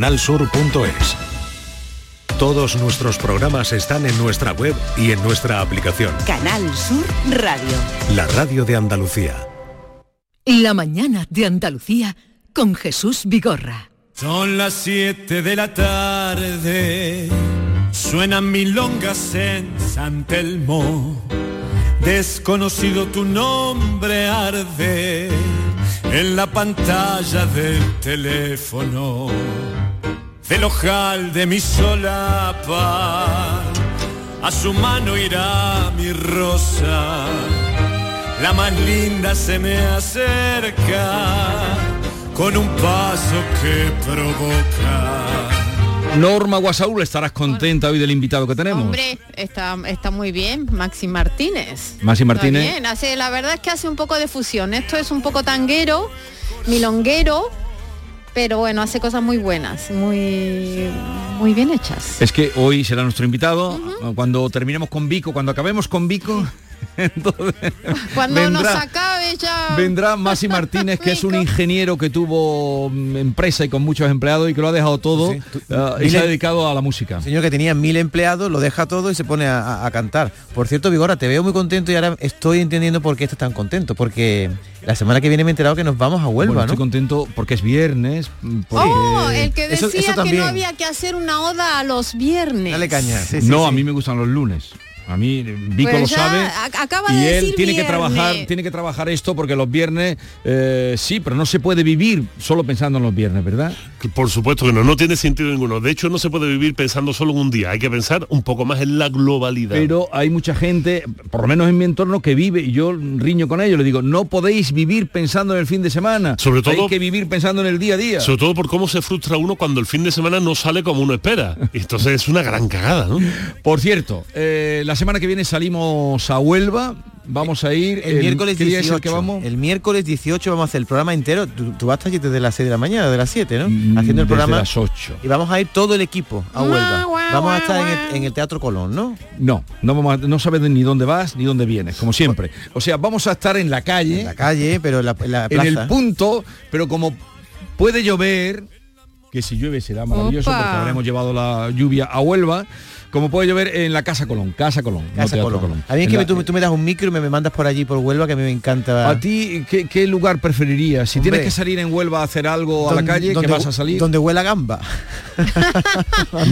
Canalsur.es. Todos nuestros programas están en nuestra web y en nuestra aplicación. Canal Sur Radio. La radio de Andalucía. La mañana de Andalucía con Jesús Vigorra. Son las 7 de la tarde, suenan milongas en San Telmo. Desconocido tu nombre arde en la pantalla del teléfono del ojal de mi solapa. A su mano irá mi rosa, la más linda se me acerca con un paso que provoca. Norma Guasaúl, estarás contenta hoy del invitado que tenemos. Hombre, está, está muy bien, Maxi Martínez. Maxi Está Martínez. bien, hace, la verdad es que hace un poco de fusión. Esto es un poco tanguero, milonguero, pero bueno, hace cosas muy buenas, muy, muy bien hechas. Es que hoy será nuestro invitado. Cuando terminemos con Vico, cuando acabemos con Vico, entonces Cuando nos acabe ya... Vendrá Masi Martínez, que es un ingeniero que tuvo mm, empresa y con muchos empleados y que lo ha dejado todo ah, y se ha dedicado a la música. Señor que tenía mil empleados, lo deja todo y se pone a, cantar. Por cierto, Vigora, te veo muy contento y ahora estoy entendiendo por qué estás tan contento. Porque la semana que viene me he enterado que nos vamos a Huelva, Bueno, ¿no? estoy contento porque es viernes. Porque... Oh, el que decía eso que no había que hacer una oda a los viernes. Dale caña. sí, sí, no, sí. a mí me gustan los lunes. A mí Vico Pues lo sabe y él decir tiene que trabajar, tiene que trabajar esto porque los viernes eh, sí, pero no se puede vivir solo pensando en los viernes, ¿verdad? Por supuesto que no, no tiene sentido ninguno. De hecho, no se puede vivir pensando solo en un día. Hay que pensar un poco más en la globalidad. Pero hay mucha gente, por lo menos en mi entorno, que vive y yo riño con ellos. Le digo, no podéis vivir pensando en el fin de semana. Sobre todo- hay que vivir pensando en el día a día. Sobre todo por cómo se frustra uno cuando el fin de semana no sale como uno espera. Y Entonces es una gran cagada, ¿no? Por cierto, eh, la semana que viene salimos a Huelva. Vamos a ir El, miércoles ¿qué día 18. es el que vamos? El miércoles 18 vamos a hacer el programa entero. Tú, tú vas hasta allí desde las 6 de la mañana, de las 7, ¿no? Haciendo el Mm, Desde programa. las 8. Y vamos a ir todo el equipo a Huelva. Vamos a estar en el, en el Teatro Colón, ¿no? No, no, vamos a- no sabes ni dónde vas ni dónde vienes, como siempre. O sea, vamos a estar en la calle, En la calle, pero en la, en la en el plaza. punto, pero como puede llover, que si llueve será maravilloso Opa. porque habremos llevado la lluvia a Huelva, como puede llover en la Casa Colón, Casa Colón, Casa Teatro Colón. A mí es En que la- me- tú, tú me das un micro y me, me mandas por allí por Huelva que a mí me encanta. ¿A ti qué, qué lugar preferirías? Si Hombre. tienes que salir en Huelva a hacer algo a la calle, ¿qué vas a salir? Donde huela gamba.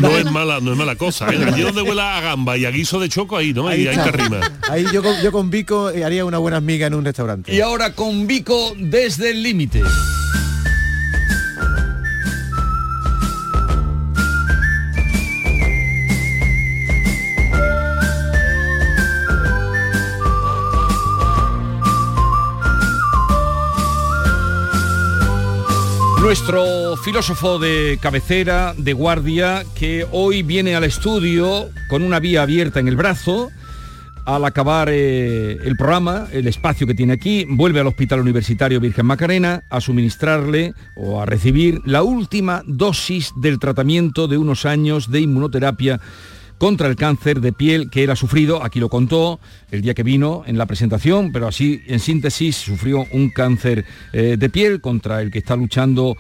No es mala, no es mala cosa. ¿eh? Allí donde huela a gamba y a guiso de choco, ahí, ¿no? Ahí, hay está. que arrimar. Ahí yo con, yo con Vico eh, haría una buena amiga en un restaurante. Y ahora con Vico desde el límite. Nuestro filósofo de cabecera, de guardia, que hoy viene al estudio con una vía abierta en el brazo, al acabar eh, el programa, el espacio que tiene aquí, vuelve al Hospital Universitario Virgen Macarena a suministrarle o a recibir la última dosis del tratamiento de unos años de inmunoterapia contra el cáncer de piel que él ha sufrido, aquí lo contó el día que vino en la presentación, pero así en síntesis sufrió un cáncer eh, de piel contra el que está luchando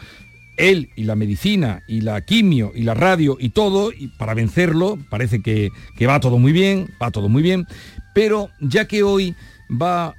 él y la medicina y la quimio y la radio y todo, para vencerlo parece que, que va todo muy bien, va todo muy bien, pero ya que hoy va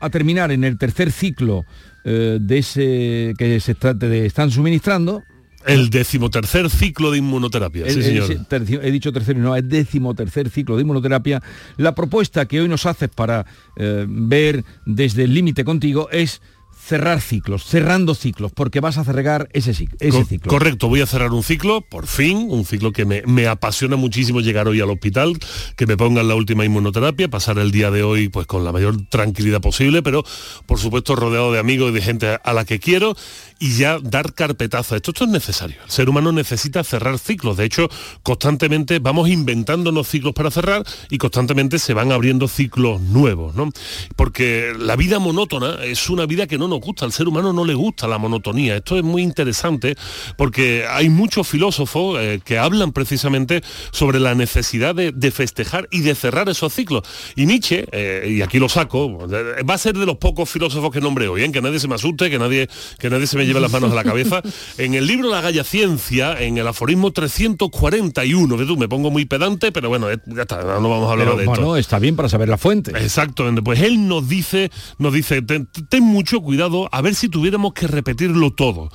a terminar en el tercer ciclo eh, de ese que se está- te están suministrando, El decimotercer ciclo de inmunoterapia, sí señor. he dicho tercero, y no, es décimo tercer ciclo de inmunoterapia. La propuesta que hoy nos haces para eh, ver desde el límite contigo es cerrar ciclos, cerrando ciclos, porque vas a cerrar ese, ciclo. Correcto, voy a cerrar un ciclo, por fin, un ciclo que me, me apasiona muchísimo llegar hoy al hospital, que me pongan la última inmunoterapia, pasar el día de hoy pues con la mayor tranquilidad posible, pero por supuesto rodeado de amigos y de gente a la que quiero y ya dar carpetazo a esto. Esto es necesario. El ser humano necesita cerrar ciclos. De hecho, constantemente vamos inventándonos ciclos para cerrar y constantemente se van abriendo ciclos nuevos, ¿no? Porque la vida monótona es una vida que no nos gusta. Al ser humano no le gusta la monotonía. Esto es muy interesante porque hay muchos filósofos eh, que hablan precisamente sobre la necesidad de, de festejar y de cerrar esos ciclos. Y Nietzsche, eh, y aquí lo saco, eh, va a ser de los pocos filósofos que nombre hoy, ¿eh? que nadie se me asuste, que nadie, que nadie se me me lleve las manos a la cabeza. En el libro La Galla Ciencia, en el aforismo 341, que tú me pongo muy pedante, pero bueno, ya está, no vamos a hablar Pero, de esto. bueno, está bien para saber la fuente. Exactamente, pues él nos dice, nos dice, ten, ten mucho cuidado a ver si tuviéramos que repetirlo todo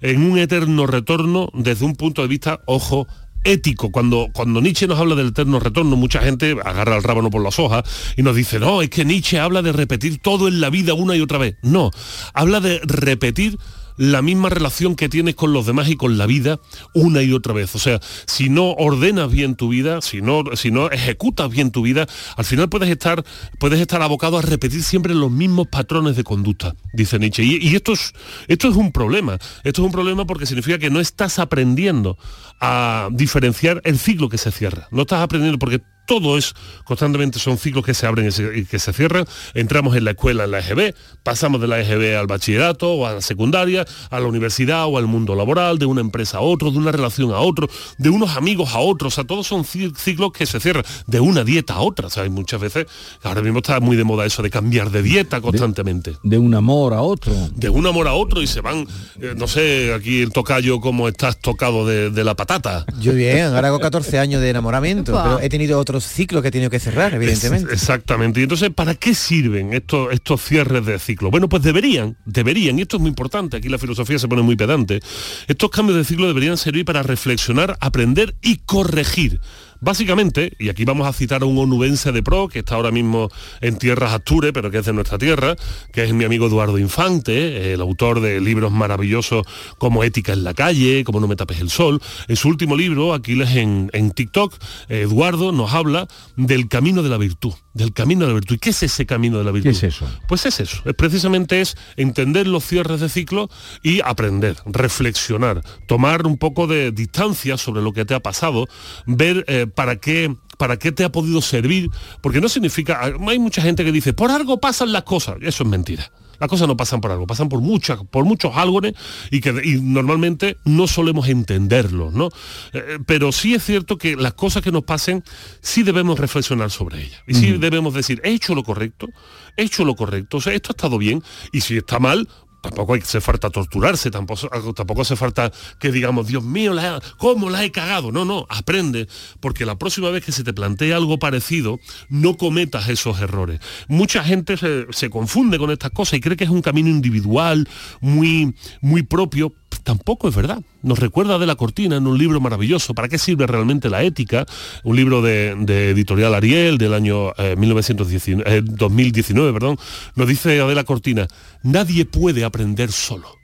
en un eterno retorno desde un punto de vista, ojo, ético. Cuando, cuando Nietzsche nos habla del eterno retorno, mucha gente agarra el rábano por las hojas y nos dice, no, es que Nietzsche habla de repetir todo en la vida una y otra vez. No, habla de repetir la misma relación que tienes con los demás y con la vida una y otra vez. O sea, si no ordenas bien tu vida, si no, si no ejecutas bien tu vida, al final puedes estar, puedes estar abocado a repetir siempre los mismos patrones de conducta, dice Nietzsche. Y, y esto, es, esto es un problema. Esto es un problema porque significa que no estás aprendiendo a diferenciar el ciclo que se cierra. No estás aprendiendo porque todo es constantemente son ciclos que se abren y, se, y que se cierran. Entramos en la escuela, en la EGB, pasamos de la EGB al bachillerato o a la secundaria, a la universidad o al mundo laboral, de una empresa a otro, de una relación a otro, de unos amigos a otros. O sea, todos son ci- ciclos que se cierran, de una dieta a otra. O sea, hay muchas veces, ahora mismo está muy de moda eso de cambiar de dieta constantemente. De un amor a otro. De un amor a otro y se van, eh, no sé, aquí el tocayo como estás tocado de, de la patata. Yo bien, ahora hago 14 años de enamoramiento, pero he tenido otros ciclos que he tenido que cerrar, evidentemente. Es- exactamente. Y entonces, ¿para qué sirven estos, estos cierres de ciclo? Bueno, pues deberían, deberían, y esto es muy importante, aquí la filosofía se pone muy pedante, estos cambios de ciclo deberían servir para reflexionar, aprender y corregir. Básicamente, y aquí vamos a citar a un onubense de pro, que está ahora mismo en tierras Asture, pero que es de nuestra tierra, que es mi amigo Eduardo Infante, el autor de libros maravillosos como Ética en la calle, como No me tapes el sol. En su último libro, Aquiles en, en TikTok, Eduardo nos habla del camino de la virtud, del camino de la virtud. ¿Y qué es ese camino de la virtud? ¿Qué es eso? Pues es eso, es precisamente es entender los cierres de ciclo y aprender, reflexionar, tomar un poco de distancia sobre lo que te ha pasado, ver eh, para qué para qué te ha podido servir, porque no significa, hay mucha gente que dice, por algo pasan las cosas, eso es mentira. Las cosas no pasan por algo, pasan por muchas, por muchos álgones y que y normalmente no solemos entenderlos, ¿no? Eh, pero sí es cierto que las cosas que nos pasen sí debemos reflexionar sobre ellas. Y sí debemos decir, he hecho lo correcto, he hecho lo correcto, o sea, esto ha estado bien, y si está mal, tampoco hace falta torturarse, tampoco, tampoco hace falta que digamos, Dios mío, ¿cómo la he cagado? No, no, aprende, porque la próxima vez que se te plantee algo parecido, no cometas esos errores. Mucha gente se, se confunde con estas cosas y cree que es un camino individual, muy, muy propio. Tampoco es verdad. Nos recuerda de la cortina en un libro maravilloso. ¿Para qué sirve realmente la ética? Un libro de, de editorial Ariel del año eh, 1919, eh, 2019, perdón. Nos dice Adela Cortina, nadie puede aprender solo.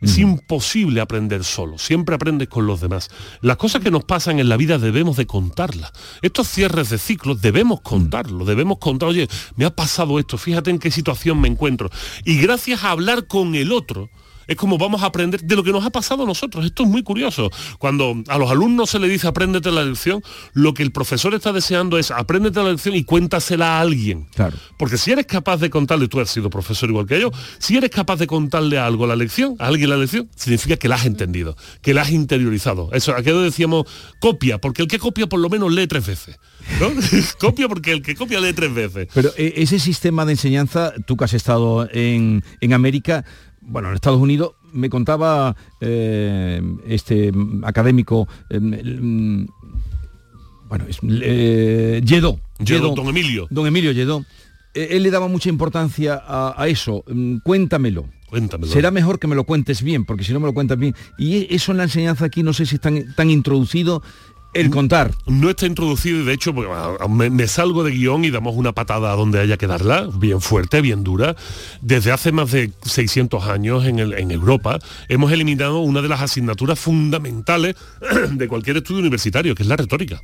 Es imposible aprender solo, siempre aprendes con los demás. Las cosas que nos pasan en la vida debemos de contarlas. Estos cierres de ciclos debemos contarlo, debemos contar, oye, me ha pasado esto, fíjate en qué situación me encuentro. Y gracias a hablar con el otro, es como vamos a aprender de lo que nos ha pasado a nosotros. Esto es muy curioso. Cuando a los alumnos se le dice apréndete la lección, lo que el profesor está deseando es apréndete la lección y cuéntasela a alguien. Claro. Porque si eres capaz de contarle, tú has sido profesor igual que yo, si eres capaz de contarle a algo la lección, a alguien la lección, significa que la has entendido, que la has interiorizado. Eso, aquello decíamos copia, porque el que copia por lo menos lee tres veces. ¿no? copia porque el que copia lee tres veces. Pero eh, ese sistema de enseñanza, tú que has estado en, en América, bueno, en Estados Unidos, me contaba eh, este académico, eh, mm, bueno, es, eh, Lledó, Lledó, Lledó, don Emilio. Don Emilio Lledó. Eh, él le daba mucha importancia a, a eso. Mm, Cuéntamelo. Cuéntamelo. Será mejor que me lo cuentes bien, porque si no me lo cuentas bien. Y e- eso en la enseñanza aquí no sé si está tan introducido el contar. No está introducido y de hecho pues, me salgo de guion y damos una patada a donde haya que darla, bien fuerte, bien dura. Desde hace más de 600 años en, el- en Europa hemos eliminado una de las asignaturas fundamentales de cualquier estudio universitario, que es la retórica.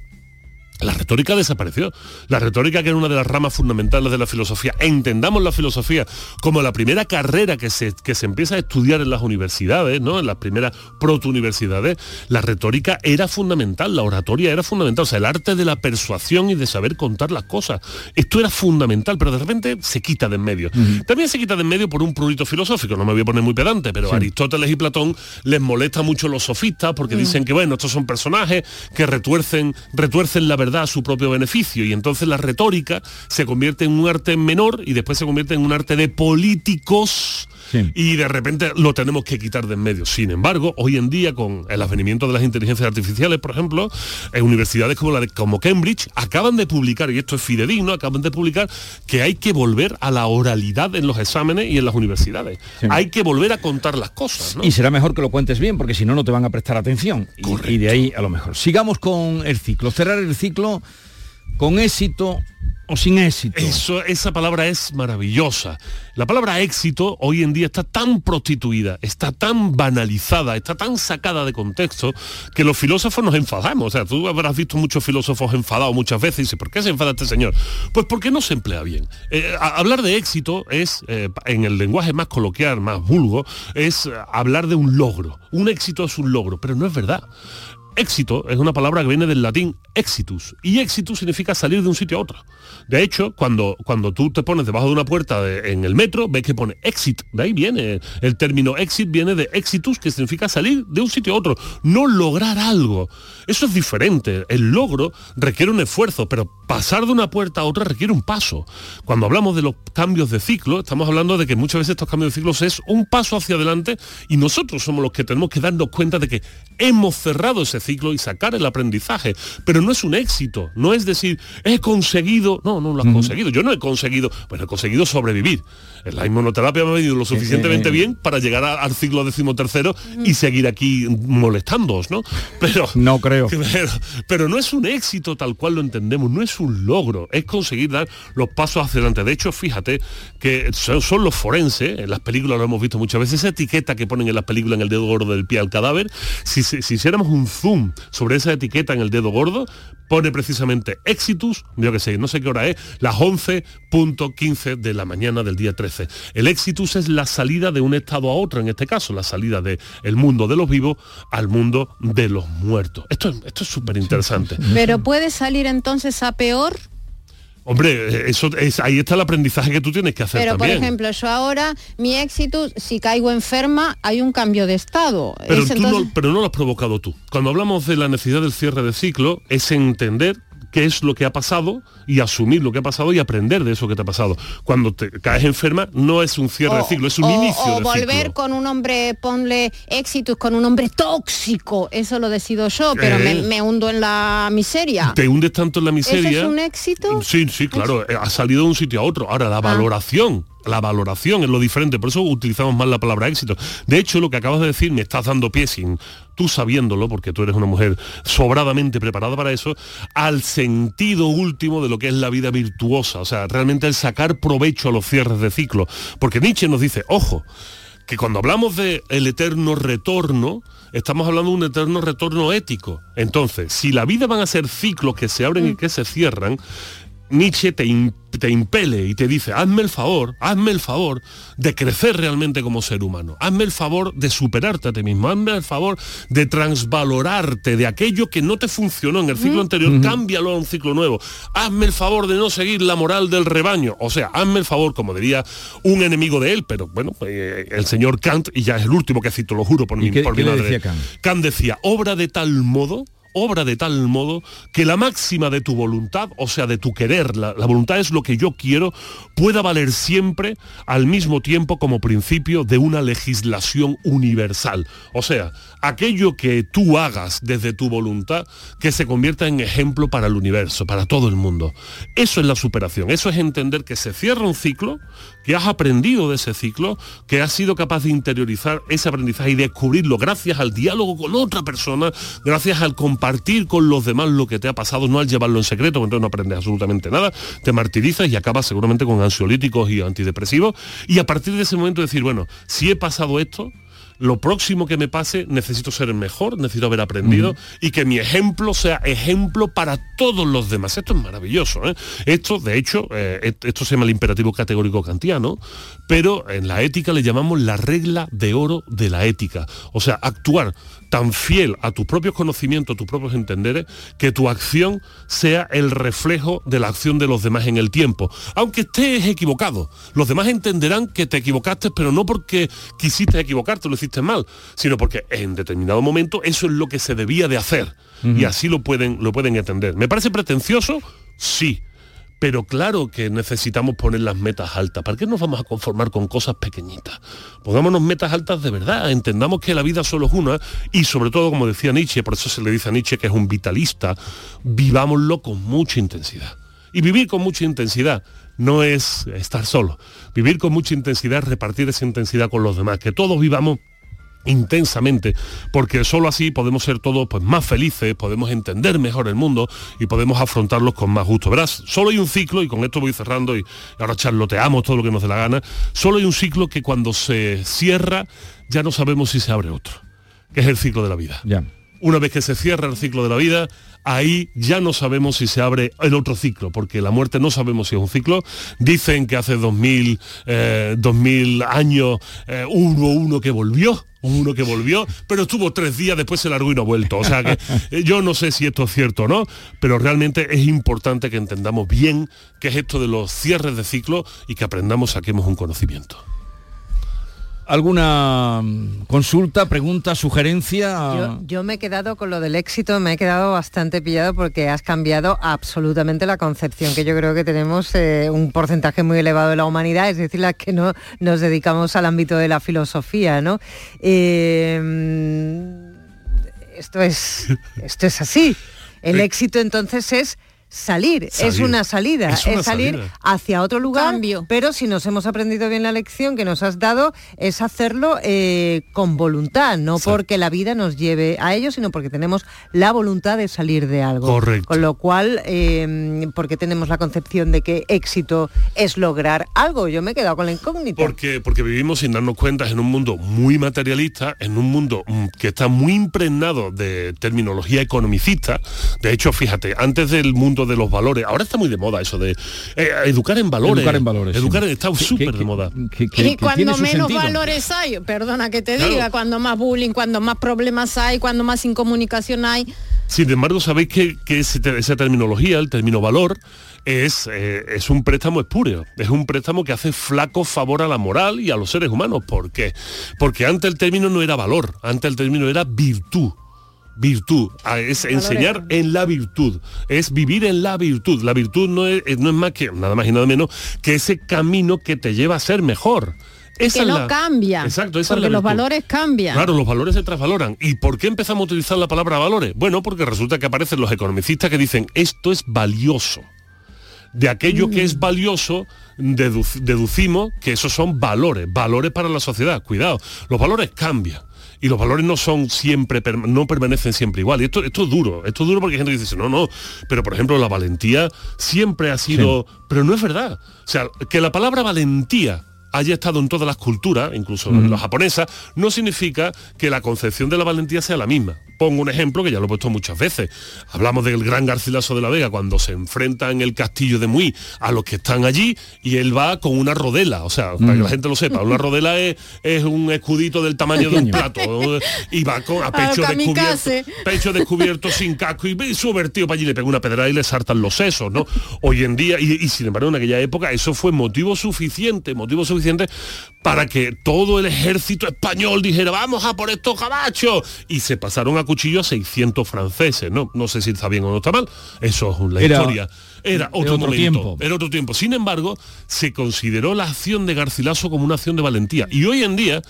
La retórica desapareció. La retórica que era una de las ramas fundamentales de la filosofía. Entendamos la filosofía como la primera carrera que se, que se empieza a estudiar en las universidades, ¿no? En las primeras proto-universidades. La retórica era fundamental, la oratoria era fundamental. O sea, el arte de la persuasión y de saber contar las cosas. Esto era fundamental, pero de repente se quita de en medio. También se quita de en medio por un prurito filosófico. No me voy a poner muy pedante, pero Aristóteles y Platón les molesta mucho los sofistas porque dicen que, bueno, estos son personajes que retuercen, retuercen la verdad a su propio beneficio y entonces la retórica se convierte en un arte menor y después se convierte en un arte de políticos y de repente lo tenemos que quitar de en medio. Sin embargo, hoy en día, con el advenimiento de las inteligencias artificiales, por ejemplo, en universidades como la de como Cambridge acaban de publicar, y esto es fidedigno, acaban de publicar que hay que volver a la oralidad en los exámenes y en las universidades. Hay que volver a contar las cosas. Y será mejor que lo cuentes bien, porque si no, no te van a prestar atención. Y, y de ahí a lo mejor. Sigamos con el ciclo. Cerrar el ciclo con éxito o sin éxito. Eso, esa palabra es maravillosa. La palabra éxito hoy en día está tan prostituida, está tan banalizada, está tan sacada de contexto que los filósofos nos enfadamos. O sea, tú habrás visto muchos filósofos enfadados muchas veces y dices, ¿por qué se enfada este señor? Pues porque no se emplea bien. Eh, hablar de éxito es, eh, en el lenguaje más coloquial, más vulgo, es eh, hablar de un logro. Un éxito es un logro, pero no es verdad éxito es una palabra que viene del latín exitus y exitus significa salir de un sitio a otro. De hecho, cuando, cuando tú te pones debajo de una puerta en el metro, ves que pone exit. De ahí viene. El término exit viene de exitus, que significa salir de un sitio a otro. No lograr algo. Eso es diferente. El logro requiere un esfuerzo, pero pasar de una puerta a otra requiere un paso. Cuando hablamos de los cambios de ciclo, estamos hablando de que muchas veces estos cambios de ciclos es un paso hacia adelante y nosotros somos los que tenemos que darnos cuenta de que hemos cerrado ese ciclo y sacar el aprendizaje. Pero no es un éxito. No es decir, he conseguido. No, no, lo has conseguido. Yo no he conseguido, bueno, he conseguido sobrevivir. La inmunoterapia me ha venido lo suficientemente bien para llegar al ciclo decimotercero y seguir aquí molestándoos, ¿no? Pero no creo. Pero, no es un éxito tal cual lo entendemos, no es un logro, es conseguir dar los pasos hacia adelante. De hecho, fíjate que son, los forenses, en las películas lo hemos visto muchas veces, esa etiqueta que ponen en las películas en el dedo gordo del pie al cadáver, si, si, si hiciéramos un zoom sobre esa etiqueta en el dedo gordo, pone precisamente Exitus, yo que sé, no sé qué hora es, las 11.15 de la mañana del día 13. El Exitus es la salida de un estado a otro, en este caso, la salida del el mundo de los vivos al mundo de los muertos. Esto, esto es súper interesante. Pero puede salir entonces a peor Hombre, eso es, ahí está el aprendizaje que tú tienes que hacer. Pero por ejemplo, yo ahora, mi éxito, si caigo enferma, hay un cambio de estado. Pero, pero no lo has provocado tú. Cuando hablamos de la necesidad del cierre de ciclo, es entender qué es lo que ha pasado y asumir lo que ha pasado y aprender de eso que te ha pasado. Cuando te caes enferma no es un cierre de ciclo, es un inicio o volver con un hombre, ponle éxitos con un hombre tóxico, eso lo decido yo, pero me, eh. hundo en la miseria. Te hundes tanto en la miseria. ¿Eso es un éxito? Sí, sí, claro, ha salido de un sitio a otro. Ahora, la ah. valoración la valoración es lo diferente, por eso utilizamos más la palabra éxito. De hecho, lo que acabas de decir me estás dando pie sin tú sabiéndolo, porque tú eres una mujer sobradamente preparada para eso, al sentido último de lo que es la vida virtuosa, o sea, realmente el sacar provecho a los cierres de ciclo. Porque Nietzsche nos dice, ojo, que cuando hablamos de el eterno retorno, estamos hablando de un eterno retorno ético. Entonces, si la vida van a ser ciclos que se abren y que se cierran, Nietzsche te, te, impele y te dice, hazme el favor, hazme el favor de crecer realmente como ser humano, hazme el favor de superarte a ti mismo, hazme el favor de transvalorarte de aquello que no te funcionó en el ciclo anterior, cámbialo a un ciclo nuevo, hazme el favor de no seguir la moral del rebaño, o sea, hazme el favor, como diría un enemigo de él, pero bueno, eh, el señor Kant, y ya es el último que cito, lo juro por, mi, por mi madre, decía Kant? Kant decía, obra de tal modo obra de tal modo que la máxima de tu voluntad, o sea, de tu querer, la, voluntad es lo que yo quiero, pueda valer siempre al mismo tiempo como principio de una legislación universal. O sea, aquello que tú hagas desde tu voluntad que se convierta en ejemplo para el universo, para todo el mundo. Eso es la superación, eso es entender que se cierra un ciclo, que has aprendido de ese ciclo, que has sido capaz de interiorizar ese aprendizaje y descubrirlo gracias al diálogo con otra persona, gracias al compartir con los demás lo que te ha pasado, no al llevarlo en secreto, entonces no aprendes absolutamente nada, te martirizas y acabas seguramente con ansiolíticos y antidepresivos, y a partir de ese momento decir, bueno, si he pasado esto, lo próximo que me pase necesito ser el mejor, necesito haber aprendido y que mi ejemplo sea ejemplo para todos los demás. Esto es maravilloso. ¿eh? Esto, de hecho, eh, esto se llama el imperativo categórico kantiano, pero en la ética le llamamos la regla de oro de la ética. O sea, actuar tan fiel a tus propios conocimientos, a tus propios entenderes, que tu acción sea el reflejo de la acción de los demás en el tiempo. Aunque estés equivocado, los demás entenderán que te equivocaste, pero no porque quisiste equivocarte, lo hiciste mal, sino porque en determinado momento eso es lo que se debía de hacer. Y así lo pueden, lo pueden entender. ¿Me parece pretencioso? Sí pero claro que necesitamos poner las metas altas. ¿Para qué nos vamos a conformar con cosas pequeñitas? Pongámonos metas altas de verdad, entendamos que la vida solo es una y sobre todo, como decía Nietzsche, por eso se le dice a Nietzsche que es un vitalista, vivámoslo con mucha intensidad. Y vivir con mucha intensidad no es estar solo. Vivir con mucha intensidad repartir esa intensidad con los demás, que todos vivamos intensamente, porque solo así podemos ser todos pues, más felices, podemos entender mejor el mundo y podemos afrontarlos con más gusto. Verás, solo hay un ciclo, y con esto voy cerrando y ahora charloteamos todo lo que nos dé la gana, solo hay un ciclo que cuando se cierra ya no sabemos si se abre otro, que es el ciclo de la vida. Ya. Una vez que se cierra el ciclo de la vida, ahí ya no sabemos si se abre el otro ciclo, porque la muerte no sabemos si es un ciclo. Dicen que hace 2000, eh, 2000 años eh, hubo uno que volvió, uno que volvió, pero estuvo tres días, después se largó y no ha vuelto. O sea que eh, yo no sé si esto es cierto o no, pero realmente es importante que entendamos bien qué es esto de los cierres de ciclo y que aprendamos, saquemos un conocimiento. ¿Alguna mm, consulta, pregunta, sugerencia? Yo, yo me he quedado con lo del éxito, me he quedado bastante pillado porque has cambiado absolutamente la concepción que yo creo que tenemos eh, un porcentaje muy elevado de la humanidad, es decir, la que no nos dedicamos al ámbito de la filosofía, ¿no? Eh, esto es esto es así. El éxito entonces es Salir, es una salida, Es salir salida. hacia otro lugar, Cambio. pero si nos hemos aprendido bien la lección que nos has dado, es hacerlo eh, con voluntad, no Exacto. porque la vida nos lleve a ello, sino porque tenemos la voluntad de salir de algo. Correcto. Con lo cual, eh, porque tenemos la concepción de que éxito es lograr algo. Yo me he quedado con la incógnita. Porque, porque vivimos sin darnos cuenta en un mundo muy materialista, en un mundo mm, que está muy impregnado de terminología economicista. De hecho, fíjate, antes del mundo de los valores, ahora está muy de moda eso de eh, educar en valores. Educar en valores, sí. Educar en- está súper de moda. que- que- y cuando menos sentido. valores hay, perdona que te Claro. diga, cuando más bullying, cuando más problemas hay, cuando más incomunicación hay, Sin embargo, sabéis que, que esa terminología, el término valor, es, eh, es un préstamo espúreo. Es un préstamo que hace flaco favor a la moral y a los seres humanos. ¿Por qué? Porque antes el término no era valor, antes el término era virtud. Virtud, es enseñar en la virtud, es vivir en la virtud. La virtud no es, no es más que, nada más y nada menos, que ese camino que te lleva a ser mejor. Esa que es no la- cambia, Exacto, esa es porque la los valores cambian. Claro, los valores se trasvaloran. ¿Y por qué empezamos a utilizar la palabra valores? Bueno, porque resulta que aparecen los economicistas que dicen esto es valioso. De aquello que Mm. es valioso, dedu- deducimos que esos son valores, valores para la sociedad. Cuidado, los valores cambian. Y los valores no son siempre, no permanecen siempre igual. Y esto, esto es duro, esto es duro porque hay gente que dice, no, no, pero por ejemplo la valentía siempre ha sido, pero no es verdad. O sea, que la palabra valentía haya estado en todas las culturas, incluso en la japonesa, no significa que la concepción de la valentía sea la misma. Pongo un ejemplo que ya lo he puesto muchas veces. Hablamos del gran Garcilaso de la Vega cuando se enfrenta en el castillo de Muy a los que están allí y él va con una rodela, o sea, para que la gente lo sepa, una rodela es, es un escudito del tamaño de un plato y va con a pecho descubierto, pecho descubierto sin casco y ve su vertido para allí le pega una pedrada y le saltan los sesos, ¿no? Hoy en día, y, y sin embargo en aquella época eso fue motivo suficiente, motivo suficiente suficiente para que todo el ejército español dijera, vamos a por estos cabachos. Y se pasaron a cuchillo a 600 franceses, ¿no? No sé si está bien o no está mal, eso es la Era- historia. Era otro, otro momento, tiempo. era otro tiempo. Sin embargo, se consideró la acción de Garcilaso como una acción de valentía. Y hoy en día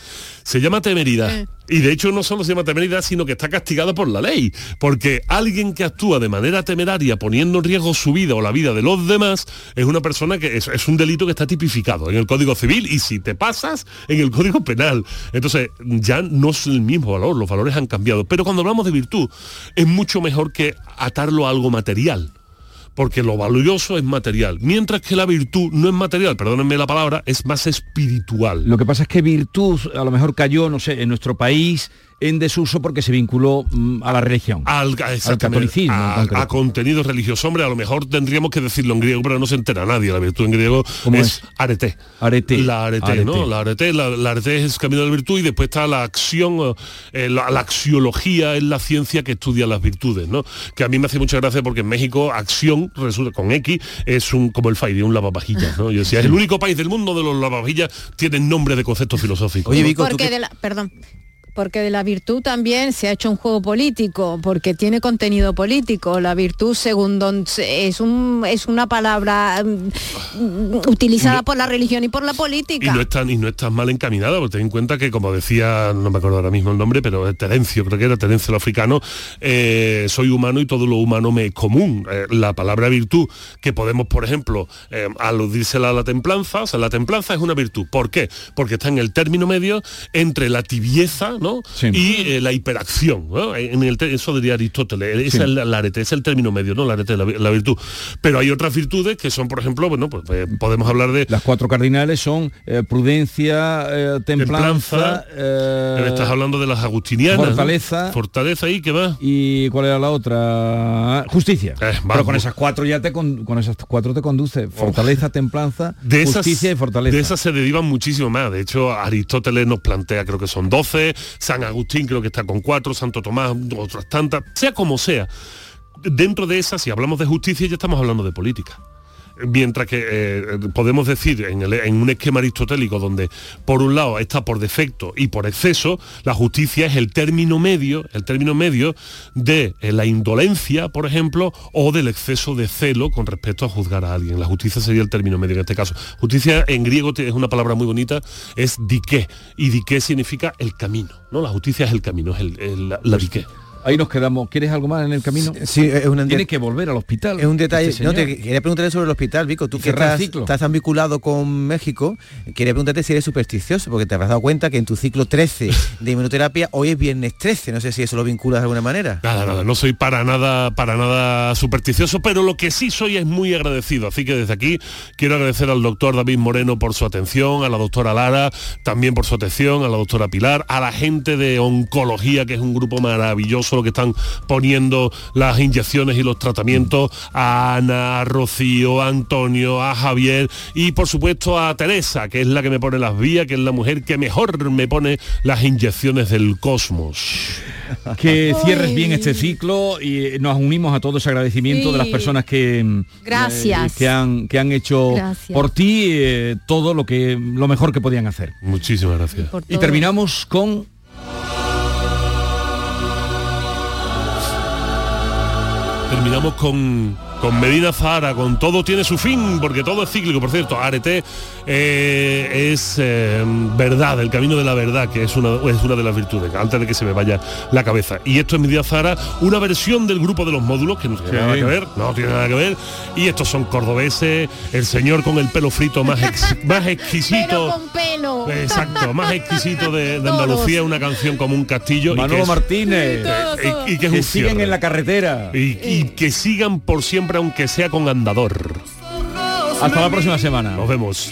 se llama temeridad. Eh. Y de hecho no solo se llama temeridad, sino que está castigada por la ley. Porque alguien que actúa de manera temeraria poniendo en riesgo su vida o la vida de los demás es una persona que es, es un delito que está tipificado en el Código Civil y si te en el Código Penal. Entonces ya no es el mismo valor, los valores han cambiado. Pero cuando hablamos de virtud es mucho mejor que atarlo a algo material porque lo valioso es material, mientras que la virtud no es material, perdónenme la palabra, es más espiritual. Lo que pasa es que virtud a lo mejor cayó, no sé, en nuestro país en desuso porque se vinculó mm, a la religión. Al, exactamente, catolicismo en a, concreto. a contenido religioso. Hombre, a lo mejor tendríamos que decirlo en griego, pero no se entera nadie. La virtud en griego ¿Cómo es, es? arete. Arete. La arete, Arete. ¿no? La arete, la, la arete es camino de la virtud y después está la acción, eh, la, la axiología es la ciencia que estudia las virtudes, ¿no? Que a mí me hace mucha gracia porque en México acción resulta con X es un como el Fairy, un lavavajillas, ¿no? Yo decía, es el único país del mundo de los lavavajillas tienen nombre de conceptos filosóficos. Oye. Vico, tú porque que- de la, perdón, porque de la virtud también se ha hecho un juego político, porque tiene contenido político. La virtud, según don, es, un, es una palabra mm, utilizada por la religión y por la política. Y no están y no estás mal encaminada, porque ten en cuenta que como decía, no me acuerdo ahora mismo el nombre, pero Terencio, creo que era Terencio el africano, eh, soy humano y todo lo humano me es común. Eh, la palabra virtud, que podemos, por ejemplo, eh, aludírsela a la templanza, o sea, la templanza es una virtud. ¿Por qué? Porque está en el término medio entre la tibieza, ¿no? Y eh, la hiperacción. En el, eso diría Aristóteles, es el, arete, es el término medio, ¿no? La arete, la, la, virtud. Pero hay otras virtudes que son, por ejemplo, bueno, pues eh, podemos hablar de... Las cuatro cardinales son eh, prudencia, templanza... estás hablando de las agustinianas. Fortaleza. Fortaleza y ¿qué va? ¿Y cuál era la otra? Justicia. Pero con esas cuatro ya te con, esas cuatro te conduce. Fortaleza, templanza, de justicia y fortaleza. De esas se derivan muchísimo más. De hecho, Aristóteles nos plantea, creo que son 12, San Agustín creo que está con cuatro, Santo Tomás, otras tantas, sea como sea. Dentro de esas, si hablamos de justicia, ya estamos hablando de política mientras que eh, podemos decir en, un esquema aristotélico donde por un lado está por defecto y por exceso, la justicia es el término medio, el término medio de eh, la indolencia, por ejemplo, o del exceso de celo con respecto a juzgar a alguien. La justicia sería el término medio en este caso. Justicia en griego es una palabra muy bonita, es dique, y dique significa el camino, ¿no? La justicia es el camino, es la, la dique. Ahí nos quedamos. ¿Quieres algo más en el camino? Sí, es una Tiene que volver al hospital. Es un detalle. Este no, te quería preguntarle sobre el hospital, Vico. Tú que estás, estás, tan vinculado con México, quería preguntarte si eres supersticioso, porque te habrás dado cuenta que en tu ciclo 13 de inmunoterapia hoy es viernes 13. No sé si eso lo vinculas de alguna manera. Nada, nada. No soy para nada, para nada supersticioso, pero lo que sí soy es muy agradecido. Así que desde aquí quiero agradecer al doctor David Moreno por su atención, a la doctora Lara también por su atención, a la doctora Pilar, a la gente de oncología, que es un grupo maravilloso lo que están poniendo las inyecciones y los tratamientos, a Ana, a Rocío, a Antonio, a Javier y por supuesto a Teresa, que es la que me pone las vías, que es la mujer que mejor me pone las inyecciones del cosmos. Que cierres bien este ciclo y nos unimos a todo ese agradecimiento de las personas que, mm, Gracias. Eh, que, han, que han hecho por ti eh, todo lo, que, lo mejor que podían hacer. Muchísimas gracias. y terminamos con Terminamos con con Medina Zara, con todo tiene su fin, porque todo es cíclico. Por cierto, Arete eh, es eh, verdad, el camino de la verdad, que es una, es una de las virtudes, antes de que se me vaya la cabeza. Y esto es Medina Zara, una versión del grupo de los módulos, que no tiene nada que ver, no tiene nada que ver. Y estos son cordobeses, el señor con el pelo frito más, más exquisito. con pelo. Exacto, más exquisito de, Andalucía, una canción como un castillo. Manolo Martínez. y, que, que siguen en la carretera. y que sigan por siempre aunque sea con andador. Hasta la próxima semana. Nos vemos.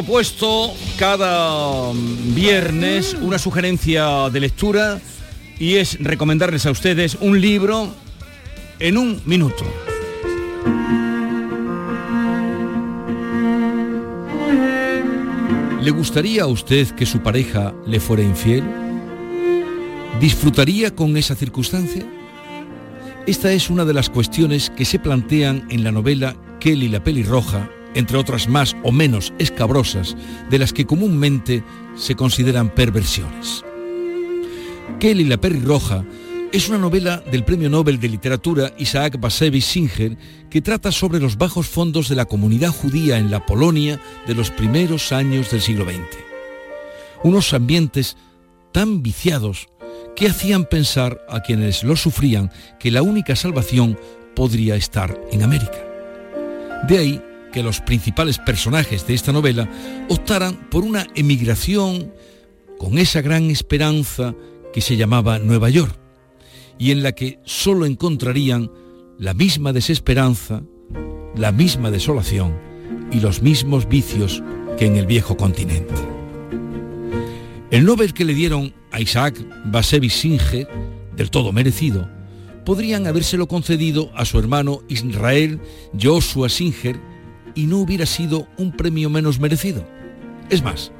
Propuesto cada viernes una sugerencia de lectura y es recomendarles a ustedes un libro en un minuto. ¿Le gustaría a usted que su pareja le fuera infiel? ¿Disfrutaría con esa circunstancia? Esta es una de las cuestiones que se plantean en la novela Kelly la pelirroja entre otras más o menos escabrosas, de las que comúnmente se consideran perversiones. Kelly la Roja Es una novela del Premio Nobel de Literatura Isaac Bashevis Singer que trata sobre los bajos fondos de la comunidad judía en la Polonia de los primeros años del siglo XX. Unos ambientes tan viciados que hacían pensar a quienes lo sufrían que la única salvación podría estar en América. De ahí que los principales personajes de esta novela optaran por una emigración con esa gran esperanza que se llamaba Nueva York y en la que solo encontrarían la misma desesperanza, la misma desolación y los mismos vicios que en el viejo continente. El Nobel que le dieron a Isaac Bashevis Singer, del todo merecido, podrían habérselo concedido a su hermano Israel Joshua Singer y no hubiera sido un premio menos merecido. Es más,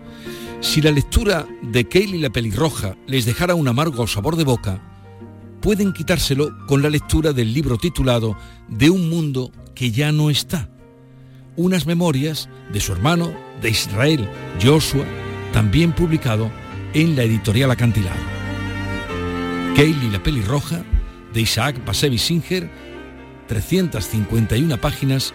si la lectura de Kaylee la pelirroja les dejara un amargo sabor de boca, pueden quitárselo con la lectura del libro titulado De un mundo que ya no está. Unas memorias de su hermano, de Israel, Joshua, también publicado en la editorial Acantilado. Kaylee la pelirroja, de Isaac Bashevis Singer, 351 páginas,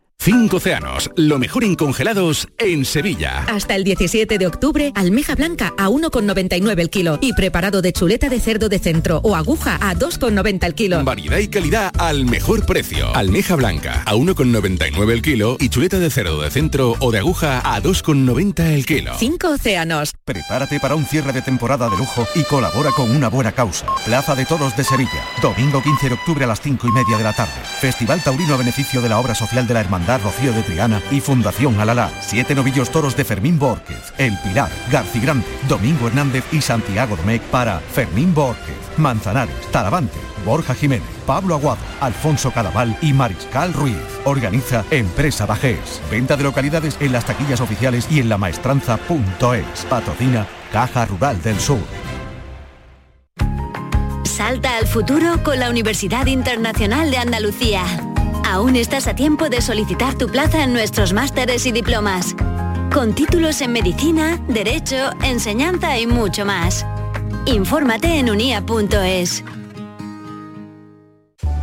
Cinco océanos, lo mejor en congelados en Sevilla. Hasta el 17 de octubre, almeja blanca a 1,99 el kilo y preparado de chuleta de cerdo de centro o aguja a 2,90 el kilo. Variedad y calidad al mejor precio. Almeja blanca a 1,99 el kilo y chuleta de cerdo de centro o de aguja a 2,90 el kilo. Cinco océanos. Prepárate para un cierre de temporada de lujo y colabora con una buena causa. Plaza de Toros de Sevilla. Domingo 15 de octubre a las 5 y media de la tarde. Festival Taurino a beneficio de la obra social de la Hermandad Rocío de Triana y Fundación Alalá. Siete novillos toros de Fermín Borquez, El Pilar, Grande, Domingo Hernández y Santiago Domecq para Fermín Borquez, Manzanares, Talavante, Borja Jiménez, Pablo Aguado, Alfonso Cadaval y Mariscal Ruiz. Organiza Empresa Bajés. Venta de localidades en las taquillas oficiales y en la maestranza.es. Patrocina Caja Rural del Sur. Salta al futuro con la Universidad Internacional de Andalucía. Aún estás a tiempo de solicitar tu plaza en nuestros másteres y diplomas. Con títulos en medicina, derecho, enseñanza y mucho más. Infórmate en unia.es.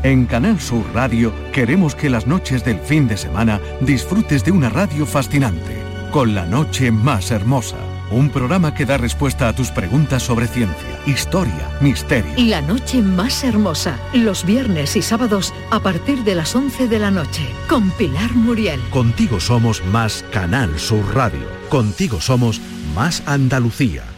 En Canal Sur Radio queremos que las noches del fin de semana disfrutes de una radio fascinante, con la noche más hermosa un programa que da respuesta a tus preguntas sobre ciencia, historia, misterio. La noche más hermosa, los viernes y sábados a partir de las 11 de la noche, con Pilar Muriel. Contigo somos más Canal Sur Radio. Contigo somos más Andalucía.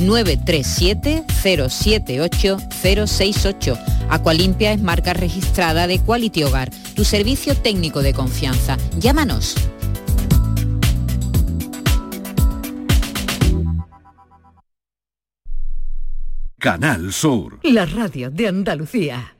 937 078 068 Aqualimpia es marca registrada de Quality Hogar, tu servicio técnico de confianza. Llámanos. Canal Sur. La radio de Andalucía.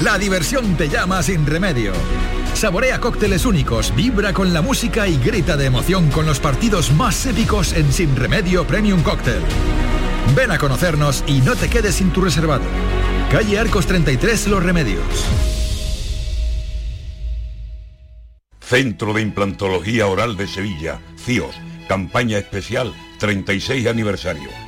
La diversión te llama sin remedio. Saborea cócteles únicos, vibra con la música y grita de emoción con los partidos más épicos en Sin Remedio Premium Cóctel. Ven a conocernos y no te quedes sin tu reservado. Calle Arcos 33 Los Remedios. Centro de Implantología Oral de Sevilla, CIOS, campaña especial 36 aniversario.